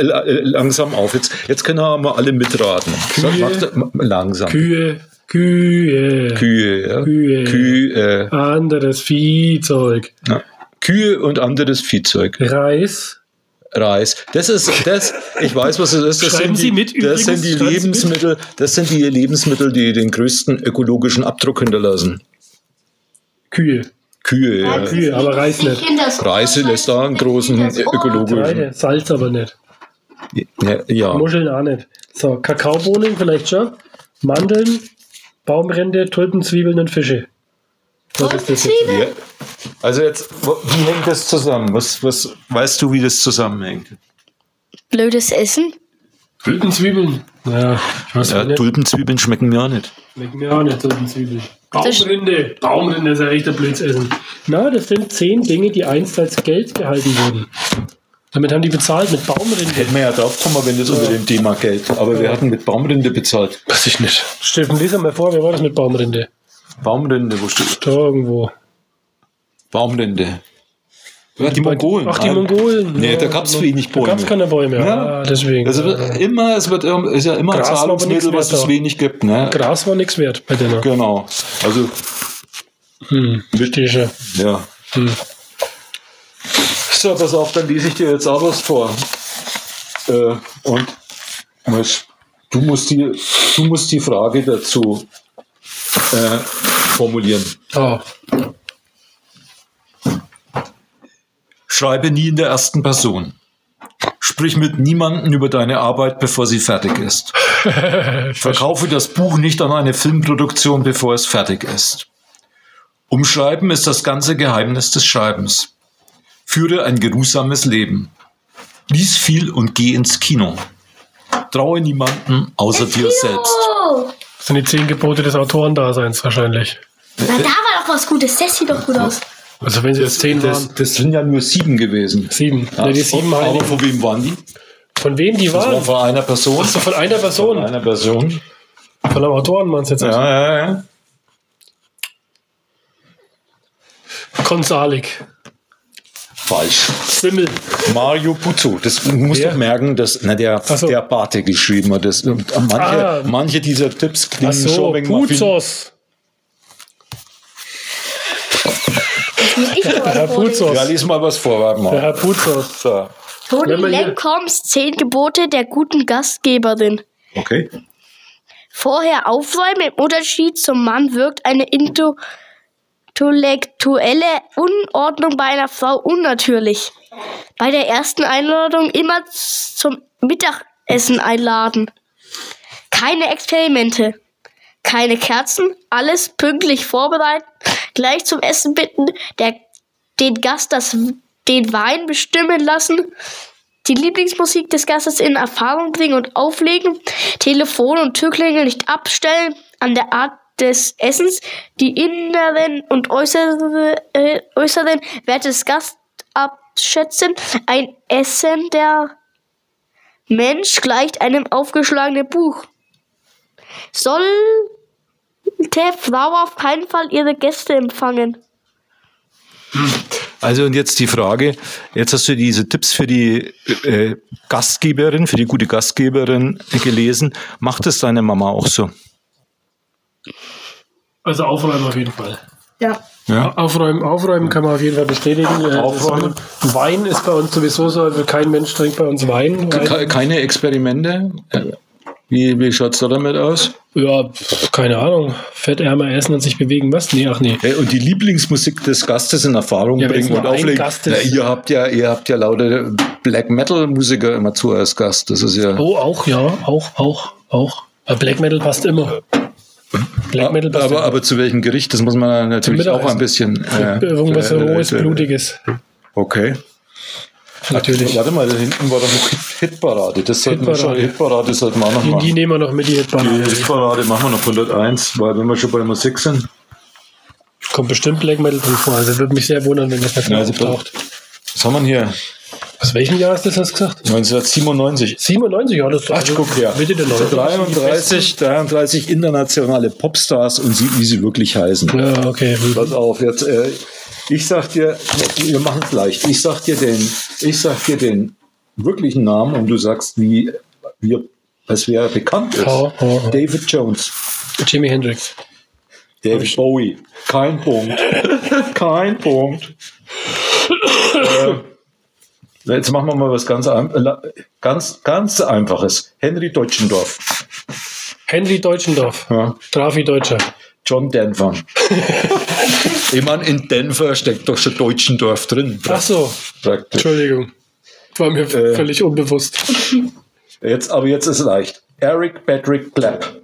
langsam auf. Jetzt, jetzt können wir mal alle mitraten. Sag, Kühe. ma- langsam. Kühe, Kühe, Kühe, ja. Kühe. Kühe, anderes Viehzeug, ja. Kühe und anderes Viehzeug. Reis, Reis. Das ist, das, ich weiß, was es ist. Das Schreiben sind Sie die, mit Das sind die schreiben Sie Lebensmittel, das sind die Lebensmittel, die den größten ökologischen Abdruck hinterlassen. Kühe, Kühe, ja. Kühe, aber Reis nicht. Reis lässt da einen großen ökologischen. Getreide, Salz aber nicht. Ja, ja. Muscheln auch nicht. So, Kakaobohnen vielleicht schon. Mandeln, Baumrinde, Tulpenzwiebeln und Fische. Was ist das jetzt? Ja. Also jetzt, wie hängt das zusammen? Was, was weißt du, wie das zusammenhängt? Blödes Essen. Tulpenzwiebeln. Ja, ich weiß Ja, nicht. Tulpenzwiebeln schmecken mir auch nicht. Schmecken mir auch nicht Tulpenzwiebeln. Baumrinde. Baumrinde ist ja echt ein Blödsessen. Na, das sind zehn Dinge, die einst als Geld gehalten wurden. Damit haben die bezahlt mit Baumrinde. Hätten wir ja drauf kommen, wenn das unter dem Thema Geld. Aber wir hatten mit Baumrinde bezahlt. Weiß ich nicht. Steffen, lies mal vor, wer war das mit Baumrinde? Baumrinde, wo steht? Da irgendwo. Baumrinde. Ja, die Mongolen. Ach, die Mongolen. Nee, Ja, da gab es wenig Bäume. Da gab es keine Bäume. Ja. Ah, deswegen. Also immer, es wird ist ja immer ein Gras nichts Zahlungsmittel, was wert es wenig gibt. Ne? Gras war nichts wert bei denen. Genau. Also, Hm, verstehe ja. Hm. So, pass auf, dann lese ich dir jetzt auch was vor. Äh, und du, musst die, du musst die Frage dazu äh, formulieren. Ah, Schreibe nie in der ersten Person. Sprich mit niemandem über deine Arbeit, bevor sie fertig ist. <laughs> Verkaufe das Buch nicht an eine Filmproduktion, bevor es fertig ist. Umschreiben ist das ganze Geheimnis des Schreibens. Führe ein geruhsames Leben. Lies viel und geh ins Kino. Traue niemanden außer dir selbst. Das sind die zehn Gebote des Autorendaseins wahrscheinlich. na, da war doch was Gutes. Das sieht doch gut aus. Also wenn sie jetzt zehn Das, waren. das sind ja nur sieben gewesen. Sieben. Ja, Ne, die sieben aber Heiligen. von wem waren die? Von wem die Das war waren? von einer Person. Ach so, von einer Von Person. einer Person. Von einem Autoren meinst du jetzt? Ja, ja, ja. Konsalik. Falsch. Simmel. Mario Puzo. Das du musst Wer? doch merken, dass na, der, so. der Barte geschrieben hat. Das, und manche, Ah. manche dieser Tipps klingen so, schon wegen. Puzos. Ich Der Herr Puzos. Ja, lies mal was vor, warte Der mal. Herr Puzos. So. Toni Lenkoms zehn Gebote der guten Gastgeberin. Okay. Vorher aufräumen. Im Unterschied zum Mann wirkt eine into- intellektuelle Unordnung bei einer Frau unnatürlich. Bei der ersten Einladung immer zum Mittagessen einladen. Keine Experimente. Keine Kerzen. Alles pünktlich vorbereiten. Gleich zum Essen bitten. Der, den Gast das, den Wein bestimmen lassen die Lieblingsmusik des Gastes in Erfahrung bringen und auflegen, Telefon und Türklingel nicht abstellen, an der Art des Essens, die inneren und äußere, äh, äußeren Werte des Gastes abschätzen, ein Essen der Mensch gleicht einem aufgeschlagenen Buch. Sollte Frau auf keinen Fall ihre Gäste empfangen. Also und jetzt die Frage, jetzt hast du diese Tipps für die äh, Gastgeberin, für die gute Gastgeberin gelesen. Macht es deine Mama auch so? Also aufräumen auf jeden Fall. Ja. Ja. Aufräumen, aufräumen kann man auf jeden Fall bestätigen. Äh, Aufräumen. Wein ist bei uns sowieso so, also kein Mensch trinkt bei uns Wein. Ke- Wein Keine Experimente? Äh, Wie, wie schaut es da damit aus? ja, keine Ahnung. Fettärmer essen und sich bewegen, was? Nee, ach nee. Hey, und die Lieblingsmusik des Gastes in Erfahrung Ja, bringen und auflegen. Gast Na, ihr habt ja, ihr habt ja lauter Black Metal Musiker immer zu als Gast. Das ist ja. Oh, auch, ja, auch, auch, auch. Aber Black Metal passt immer. Black Metal passt aber, aber zu welchem Gericht? Das muss man natürlich auch ein bisschen. Äh, Irgendwas äh, rohes, äh, blutiges. Okay. Natürlich. Warte mal, da hinten war doch noch Hit- Hitparade. Das sollten wir Hitparade. schon. Hitparade sollten wir auch noch Die, die machen. nehmen wir noch mit, die Die Hitparade. Hitparade machen wir noch 101, weil wenn wir schon bei Musik sind. Kommt bestimmt Black Metal drin vor. Also würde mich sehr wundern, wenn das nicht Ja, also, auftaucht. was haben wir hier? Aus welchem Jahr ist das, hast du gesagt? 1997. 97, ja, das ist Ach, guck her. Mitte der 90er. 33, 33 internationale Popstars und sie, wie sie wirklich heißen. Ja, okay. Pass auf, jetzt, äh, ich sag dir, wir machen es leicht. Ich sag dir den, ich sag dir den wirklichen Namen und du sagst, wie, wie als wer bekannt ist. Oh, oh, oh. David Jones, Jimi Hendrix. David Bowie. Kein Punkt. <laughs> Kein Punkt. äh, jetzt machen wir mal was ganz, ganz, ganz Einfaches. Henry Deutschendorf. Henry Deutschendorf. Ja. Trafi Deutscher. John Denver. <laughs> ich meine, in Denver steckt doch schon Deutschendorf drin. Ach so, Praktisch. Entschuldigung. War mir Äh. völlig unbewusst. Jetzt, aber jetzt ist leicht. Eric Patrick Clapp.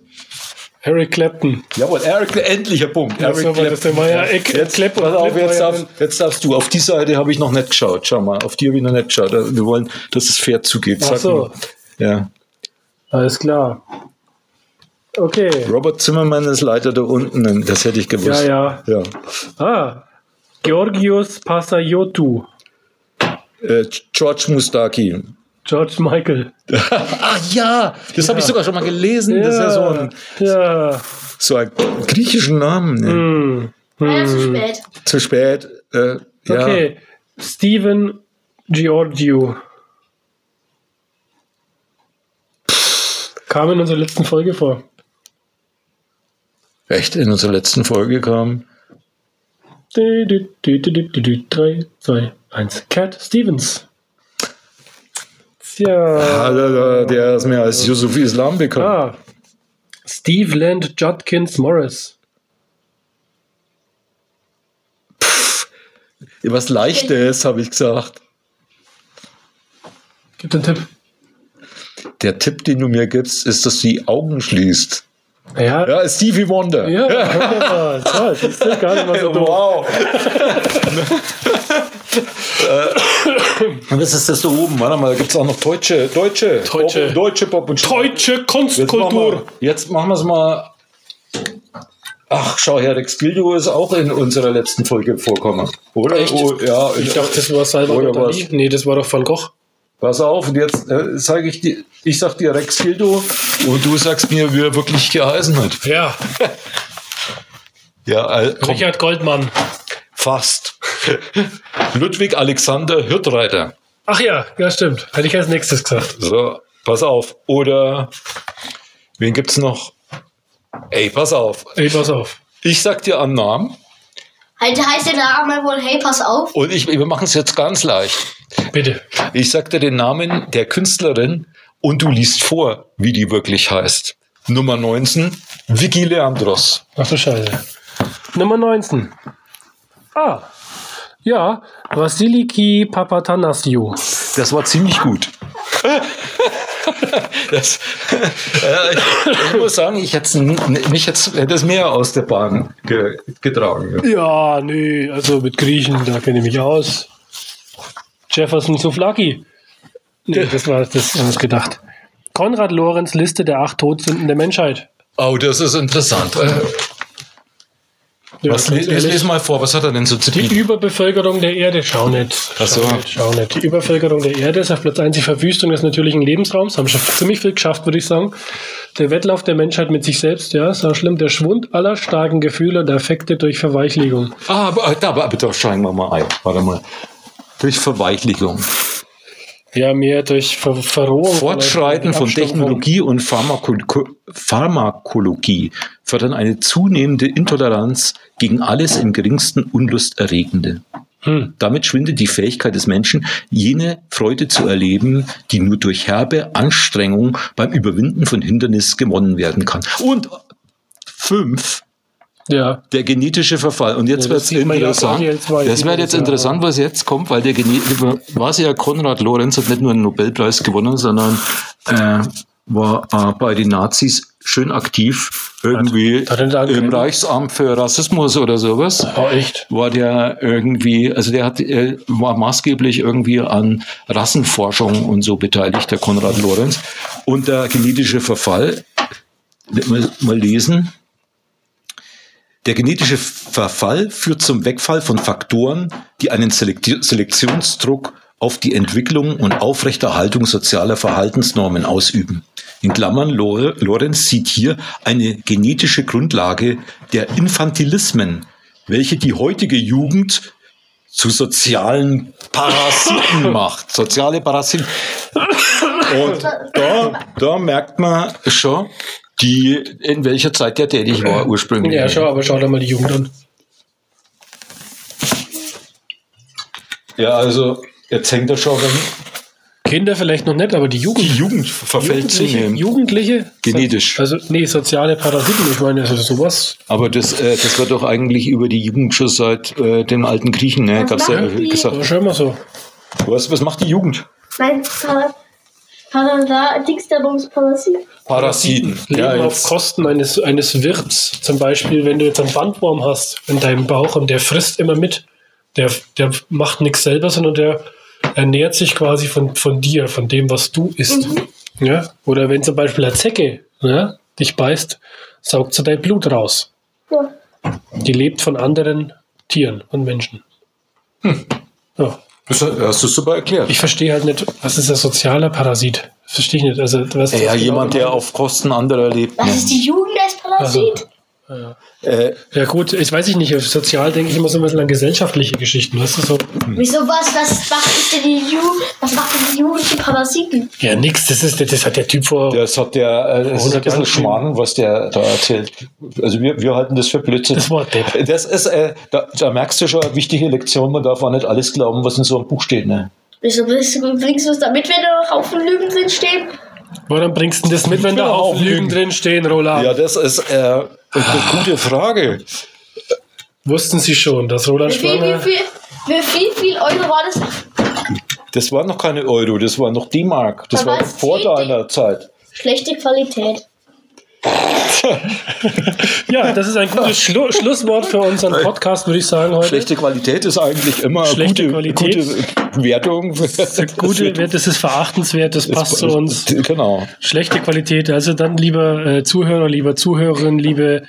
Harry Clapton. Jawohl, Eric, endlicher Punkt. Ja, so war das, war ja Eck- jetzt, Clapp und pass auf, jetzt, ja darf, jetzt darfst du. Auf die Seite habe ich noch nicht geschaut. Schau mal, auf die habe ich noch nicht geschaut. Wir wollen, dass es fair zugeht. Ach Sag so. mal. Ja. Alles klar. Okay. Robert Zimmermann ist leider da unten. Das hätte ich gewusst. Ja, ja. Ah. Georgios Passayotu. Äh, George Mustaki. George Michael. <laughs> ah ja, das habe ich sogar schon mal gelesen. Das ist ja so ein, ja. so ein griechischen Namen. ne? Hm. Leider zu spät. Zu spät. Äh, ja. Okay. Steven Giorgio. Kam in unserer letzten Folge vor. Echt in unserer letzten Folge kam. 3, 2, 1. Cat Stevens. Tja. Ah, der, ist mir als Yusuf Islam bekannt. Ah. Steve Land Judkins Morris. Was Leichtes, habe ich gesagt. Gib den Tipp. Der Tipp, den du mir gibst, ist, dass du die Augen schließt. Ja. Ja, Stevie Wonder. Ja. So, das ist gar nicht mal so doof. Wow. Und was ist das da oben? Warte mal, da gibt es auch noch deutsche, deutsche, Deutsche. Pop, deutsche Pop und Deutsche Jetzt machen wir- Kunstkultur. Jetzt machen wir es mal. Ach, schau her, Rex Gildo ist auch in unserer letzten Folge vorkommen. Oder? Echt? Oh, ja, Ich dachte, das war Salvador Oder was? Dali. Nee, das war doch Van Gogh. Pass auf, und jetzt äh, sage ich dir, ich sag dir Rex Gildo und du sagst mir, wie er wirklich geheißen hat. Ja, Ja, äh, Richard Goldmann. fast. Ludwig Alexander Hirtreiter. Ach ja, ja, stimmt. Hätte ich als nächstes gesagt. So, pass auf. Oder wen gibt's noch? Ey, pass auf. Ey, pass auf. Ich sag dir einen Namen Halt, heißt der Name wohl, hey, pass auf. und ich, wir machen es jetzt ganz leicht. Bitte. Ich sag dir den Namen der Künstlerin und du liest vor, wie die wirklich heißt. Nummer 19, Vicky Leandros. Ach du Scheiße. Nummer 19. Ah. Ja, Vasiliki Papatanasiou. Das war ziemlich gut. das, äh, ich, ich muss sagen, ich hätte mich jetzt hätte es mehr aus der Bahn ge, getragen. Ja, nee, also mit Griechen, da kenne ich mich aus. Jefferson Souflaki. Nee, das war das haben wir uns gedacht. Konrad Lorenz Liste der acht Todsünden der Menschheit. Oh, das ist interessant. Äh, Ja, was, les, les, mal vor, was hat er denn so zu Die bieten? Überbevölkerung der Erde, schau nicht. Ach so. Schau nicht, schau nicht. Die Überbevölkerung der Erde ist auf Platz 1 die Verwüstung des natürlichen Lebensraums. Haben schon ziemlich viel geschafft, würde ich sagen. Der Wettlauf der Menschheit mit sich selbst, ja, ist auch schlimm. Der Schwund aller starken Gefühle und Affekte durch Verweichlichung. Ah, aber, da, aber bitte steigen wir mal ein. Warte mal. Durch Verweichlichung. Ja, mehr durch Ver Verrohung. Fortschreiten von. Technologie und Pharmako Pharmakologie fördern eine zunehmende Intoleranz gegen alles im geringsten Unlusterregende. Hm. Damit schwindet die Fähigkeit des Menschen, jene Freude zu erleben, die nur durch herbe Anstrengung beim Überwinden von Hindernissen gewonnen werden kann. Und fünf, Ja. der genetische Verfall. Und jetzt Ja, wird es ja interessant. RTL2, das wird jetzt ja. interessant, was jetzt kommt, weil der Gene war ja Konrad Lorenz hat nicht nur einen Nobelpreis gewonnen, sondern äh, war äh, bei den Nazis schön aktiv, irgendwie Hat einen im? Reichsamt für Rassismus oder sowas Oh, echt? war der irgendwie, also der hat, äh, war maßgeblich irgendwie an Rassenforschung und so beteiligt, der Konrad Lorenz. Und der genetische Verfall, mal, mal lesen. Der genetische Verfall führt zum Wegfall von Faktoren, die einen Selekti Selektionsdruck auf die Entwicklung und Aufrechterhaltung sozialer Verhaltensnormen ausüben. In Klammern, Lore- Lorenz sieht hier eine genetische Grundlage der Infantilismen, welche die heutige Jugend zu sozialen Parasiten <laughs> macht. Soziale Parasiten. Und da, da merkt man schon, die, in welcher Zeit der tätig war ursprünglich. Ja, schau, aber schau dir mal die Jugend an. Ja, also jetzt hängt er schon, wenn Kinder vielleicht noch nicht, aber die Jugend. die Jugend verfällt Jugendliche, zunehmend. Jugendliche? Genetisch. Also, nee, soziale Parasiten. Ich meine, also sowas. Aber das, äh, das wird doch eigentlich über die Jugend schon seit äh, den alten Griechen, ne? Was Gab's ja die? gesagt. Aber schon mal so. Was, was macht die Jugend? Nein, Para- Parada, Dingsderbums Parasit. Parasiten. Leben Ja, auf Kosten eines, eines Wirts. Zum Beispiel, wenn du jetzt einen Bandwurm hast in deinem Bauch und der frisst immer mit. Der, der macht nichts selber, sondern der ernährt sich quasi von, von dir, von dem, was du isst. Ja? Oder wenn zum Beispiel eine Zecke ja, dich beißt, saugt sie dein Blut raus. Ja. Die lebt von anderen Tieren und Menschen. Ja. Das hast du super erklärt. Ich verstehe halt nicht, was ist ein sozialer Parasit? Verstehe ich nicht. Also, was ja, jemand, der auf Kosten anderer lebt. Das ist die Jugend als Parasit. Äh, Ja gut, ich weiß ich nicht, auf sozial denke ich immer so ein bisschen an gesellschaftliche Geschichten, weißt du so? Wieso was? Was macht denn die Jugend? Was macht denn die Jugend Parasiten? Ja, nix, das ist, das hat der Typ vor. das hat der, äh, das ist ein 100 bisschen Schmarrn, was der da erzählt. Also wir, wir halten das für Blödsinn. Das war Depp. Das ist, äh, da, da merkst du schon eine wichtige Lektion, man darf auch nicht alles glauben, was in so einem Buch steht. Ne? Wieso bringst du es damit, wenn da noch Haufen Lügen drin stehen? Woran bringst du denn das mit, wenn da Ja, auch Lügen drin stehen, Roland? Ja, das ist äh, eine gute Frage. Wussten Sie schon, dass Roland Wie viel, wie Schwanger. viel, wie viel, viel Euro war das? Das waren noch keine Euro, das war noch D-Mark. Das Aber war vor deiner Zeit. Schlechte Qualität. Ja, das ist ein gutes Schlu Schlusswort für unseren Podcast, würde ich sagen heute. Schlechte Qualität ist eigentlich immer eine Schlechte gute, Qualität. gute Wertung. Gute, das ist verachtenswert, das passt zu uns. Genau. Schlechte Qualität. Also dann, lieber äh, Zuhörer, lieber Zuhörerin, liebe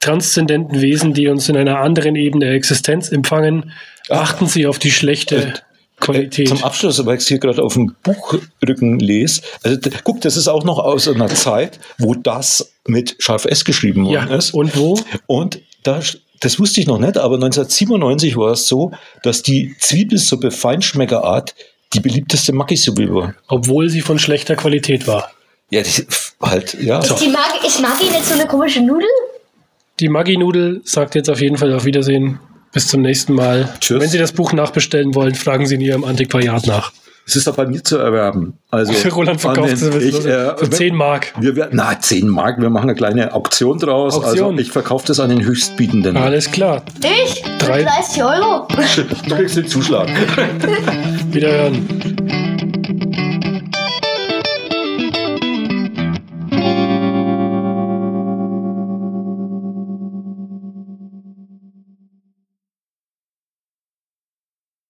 transzendenten Wesen, die uns in einer anderen Ebene der Existenz empfangen, achten Sie auf die schlechte Qualität. Zum Abschluss, weil ich es hier gerade auf dem Buchrücken lese. Also guck, das ist auch noch aus einer Zeit, wo das mit scharf S geschrieben worden ja, ist. und wo? Und da, das wusste ich noch nicht, aber 1997 war es so, dass die Zwiebelsuppe Feinschmeckerart die beliebteste Maggi-Suppe war. Obwohl sie von schlechter Qualität war. Ja, die, halt, ja. Ist, die Mag ist Maggi nicht so eine komische Nudel? Die Maggi-Nudel sagt jetzt auf jeden Fall auf Wiedersehen. Bis zum nächsten Mal. Tschüss. Wenn Sie das Buch nachbestellen wollen, fragen Sie in Ihrem Antiquariat nach. Es ist auch bei mir zu erwerben. Also, <laughs> Roland verkauft es ich, äh, für 10 Mark. Wir werden, na, 10 Mark, wir machen eine kleine Auktion draus. Auktion. Also ich verkaufe das an den Höchstbietenden. Alles klar. Ich? Drei- Für 30 Euro? <laughs> Du kriegst den Zuschlag. Wiederhören.